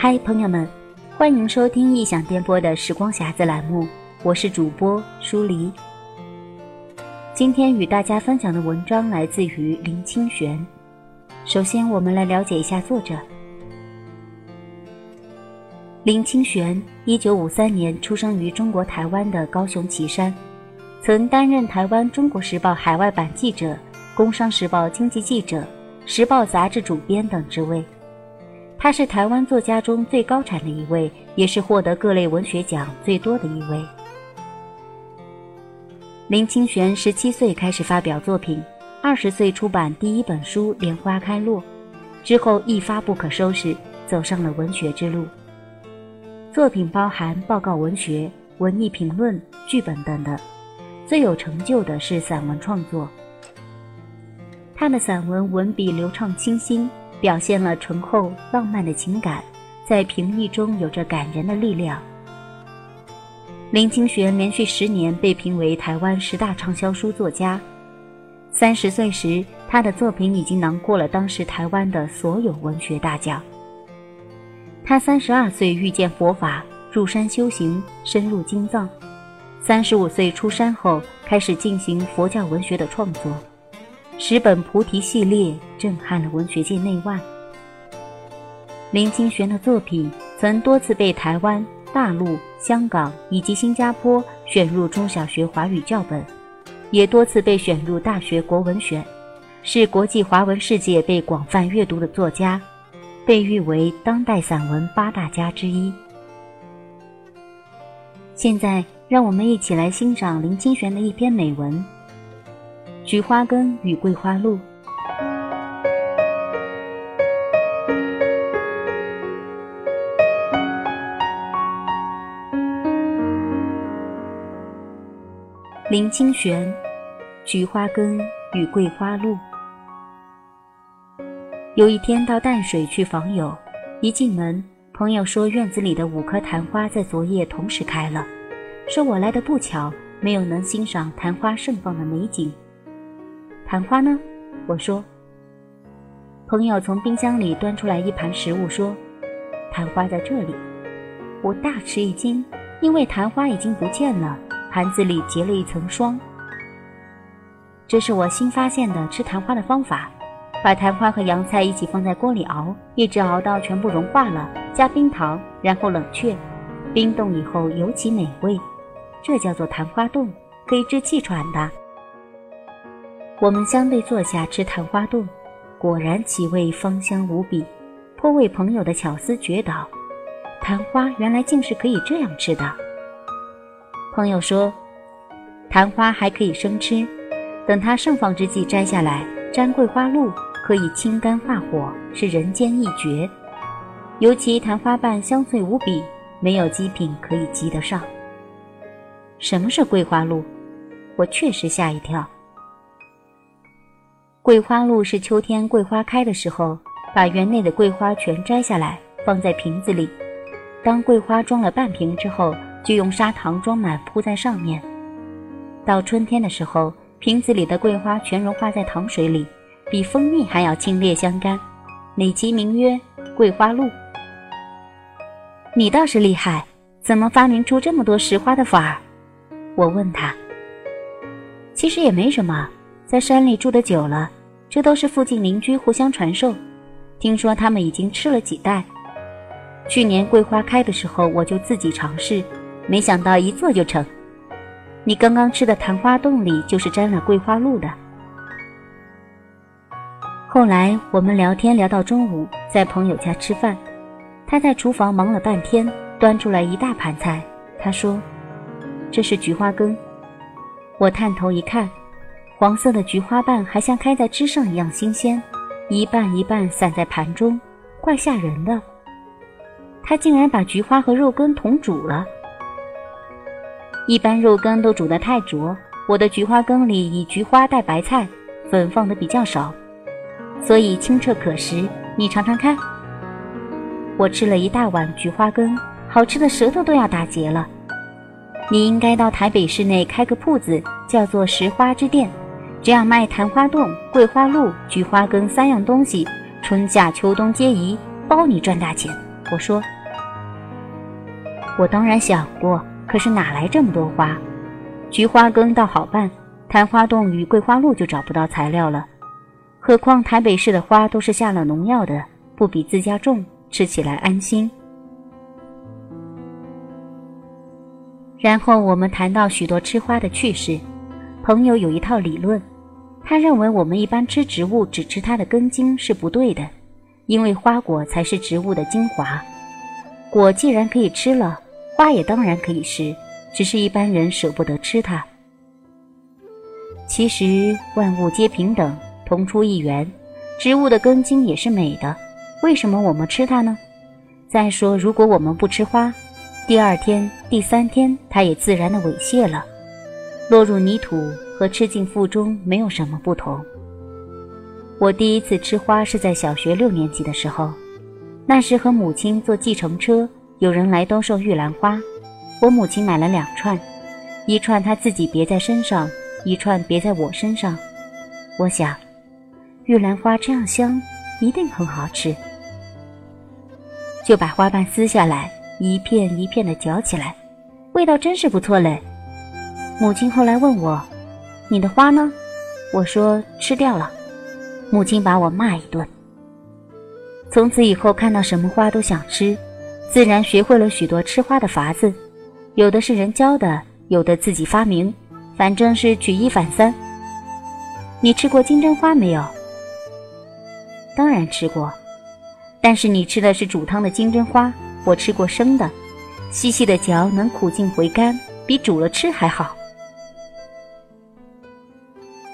嗨，朋友们，欢迎收听异想电波的时光匣子栏目，我是主播舒黎。今天与大家分享的文章来自于林清玄。首先，我们来了解一下作者。林清玄，一九五三年出生于中国台湾的高雄旗山，曾担任台湾《中国时报》海外版记者、《工商时报》经济记者、《时报》杂志主编等职位。他是台湾作家中最高产的一位，也是获得各类文学奖最多的一位。林清玄十七岁开始发表作品，二十岁出版第一本书《莲花开落》，之后一发不可收拾，走上了文学之路。作品包含报告文学、文艺评论、剧本等等，最有成就的是散文创作。他的散文文笔流畅清新。表现了醇厚浪漫的情感，在平易中有着感人的力量。林清玄连续十年被评为台湾十大畅销书作家。三十岁时，他的作品已经囊括了当时台湾的所有文学大奖。他三十二岁遇见佛法，入山修行，深入经藏。三十五岁出山后，开始进行佛教文学的创作。十本菩提系列震撼了文学界内外。林清玄的作品曾多次被台湾、大陆、香港以及新加坡选入中小学华语教本，也多次被选入大学国文选，是国际华文世界被广泛阅读的作家，被誉为当代散文八大家之一。现在，让我们一起来欣赏林清玄的一篇美文。菊花根与桂花露。林清玄，菊花根与桂花露。有一天到淡水去访友，一进门，朋友说院子里的五棵昙花在昨夜同时开了，说我来的不巧，没有能欣赏昙花盛放的美景。昙花呢？我说。朋友从冰箱里端出来一盘食物，说：“昙花在这里。”我大吃一惊，因为昙花已经不见了，盘子里结了一层霜。这是我新发现的吃昙花的方法：把昙花和洋菜一起放在锅里熬，一直熬到全部融化了，加冰糖，然后冷却。冰冻以后尤其美味，这叫做昙花冻，可以治气喘的。我们相对坐下吃昙花冻，果然其味芳香无比，颇为朋友的巧思绝倒。昙花原来竟是可以这样吃的。朋友说，昙花还可以生吃，等它盛放之际摘下来，沾桂花露，可以清肝化火，是人间一绝。尤其昙花瓣香脆无比，没有极品可以及得上。什么是桂花露？我确实吓一跳。桂花露是秋天桂花开的时候，把园内的桂花全摘下来，放在瓶子里。当桂花装了半瓶之后，就用砂糖装满铺在上面。到春天的时候，瓶子里的桂花全融化在糖水里，比蜂蜜还要清冽香甘，美其名曰桂花露。你倒是厉害，怎么发明出这么多拾花的法儿？我问他。其实也没什么，在山里住的久了。这都是附近邻居互相传授，听说他们已经吃了几代。去年桂花开的时候，我就自己尝试，没想到一做就成。你刚刚吃的昙花冻里就是沾了桂花露的。后来我们聊天聊到中午，在朋友家吃饭，他在厨房忙了半天，端出来一大盘菜。他说：“这是菊花羹。”我探头一看。黄色的菊花瓣还像开在枝上一样新鲜，一半一半散在盘中，怪吓人的。他竟然把菊花和肉羹同煮了。一般肉羹都煮得太浊，我的菊花羹里以菊花带白菜，粉放的比较少，所以清澈可食。你尝尝看。我吃了一大碗菊花羹，好吃的舌头都要打结了。你应该到台北市内开个铺子，叫做拾花之店。这样卖昙花冻、桂花露、菊花羹三样东西，春夏秋冬皆宜，包你赚大钱。我说：“我当然想过，可是哪来这么多花？菊花羹倒好办，昙花洞与桂花露就找不到材料了。何况台北市的花都是下了农药的，不比自家种，吃起来安心。”然后我们谈到许多吃花的趣事。朋友有一套理论，他认为我们一般吃植物只吃它的根茎是不对的，因为花果才是植物的精华。果既然可以吃了，花也当然可以吃，只是一般人舍不得吃它。其实万物皆平等，同出一源，植物的根茎也是美的，为什么我们吃它呢？再说，如果我们不吃花，第二天、第三天它也自然的猥亵了。落入泥土和吃进腹中没有什么不同。我第一次吃花是在小学六年级的时候，那时和母亲坐计程车，有人来兜售玉兰花，我母亲买了两串，一串她自己别在身上，一串别在我身上。我想，玉兰花这样香，一定很好吃，就把花瓣撕下来，一片一片的嚼起来，味道真是不错嘞。母亲后来问我：“你的花呢？”我说：“吃掉了。”母亲把我骂一顿。从此以后，看到什么花都想吃，自然学会了许多吃花的法子，有的是人教的，有的自己发明，反正是举一反三。你吃过金针花没有？当然吃过，但是你吃的是煮汤的金针花，我吃过生的，细细的嚼，能苦尽回甘，比煮了吃还好。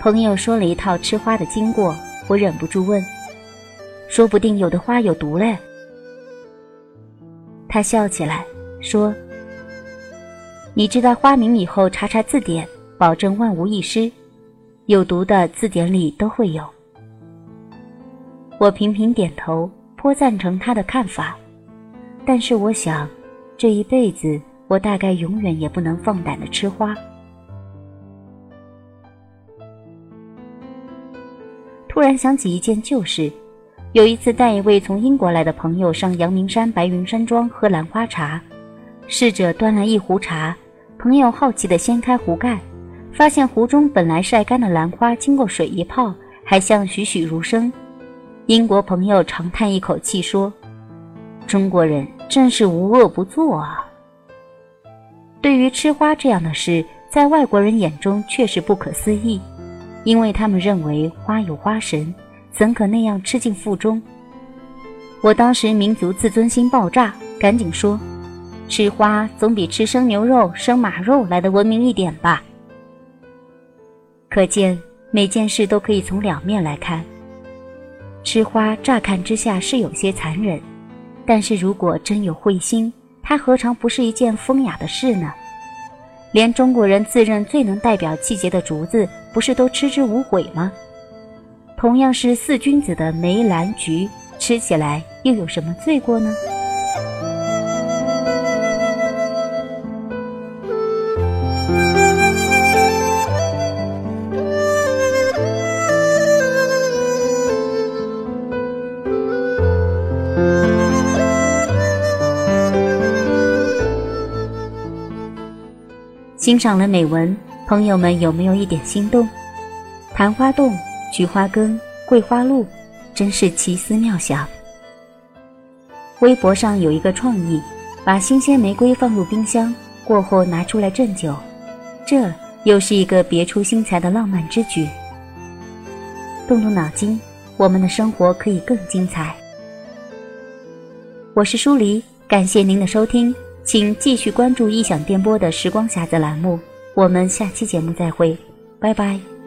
朋友说了一套吃花的经过，我忍不住问：“说不定有的花有毒嘞？”他笑起来说：“你知道花名以后查查字典，保证万无一失。有毒的字典里都会有。”我频频点头，颇赞成他的看法。但是我想，这一辈子我大概永远也不能放胆的吃花。忽然想起一件旧事，有一次带一位从英国来的朋友上阳明山白云山庄喝兰花茶，侍者端来一壶茶，朋友好奇地掀开壶盖，发现壶中本来晒干的兰花经过水一泡，还像栩栩如生。英国朋友长叹一口气说：“中国人真是无恶不作啊！”对于吃花这样的事，在外国人眼中却是不可思议。因为他们认为花有花神，怎可那样吃进腹中？我当时民族自尊心爆炸，赶紧说：“吃花总比吃生牛肉、生马肉来的文明一点吧。”可见每件事都可以从两面来看。吃花乍看之下是有些残忍，但是如果真有慧心，它何尝不是一件风雅的事呢？连中国人自认最能代表季节的竹子，不是都吃之无悔吗？同样是四君子的梅、兰、菊，吃起来又有什么罪过呢？欣赏了美文，朋友们有没有一点心动？昙花洞、菊花根、桂花露，真是奇思妙想。微博上有一个创意，把新鲜玫瑰放入冰箱，过后拿出来镇酒，这又是一个别出心裁的浪漫之举。动动脑筋，我们的生活可以更精彩。我是舒黎，感谢您的收听。请继续关注“异想电波”的时光匣子栏目，我们下期节目再会，拜拜。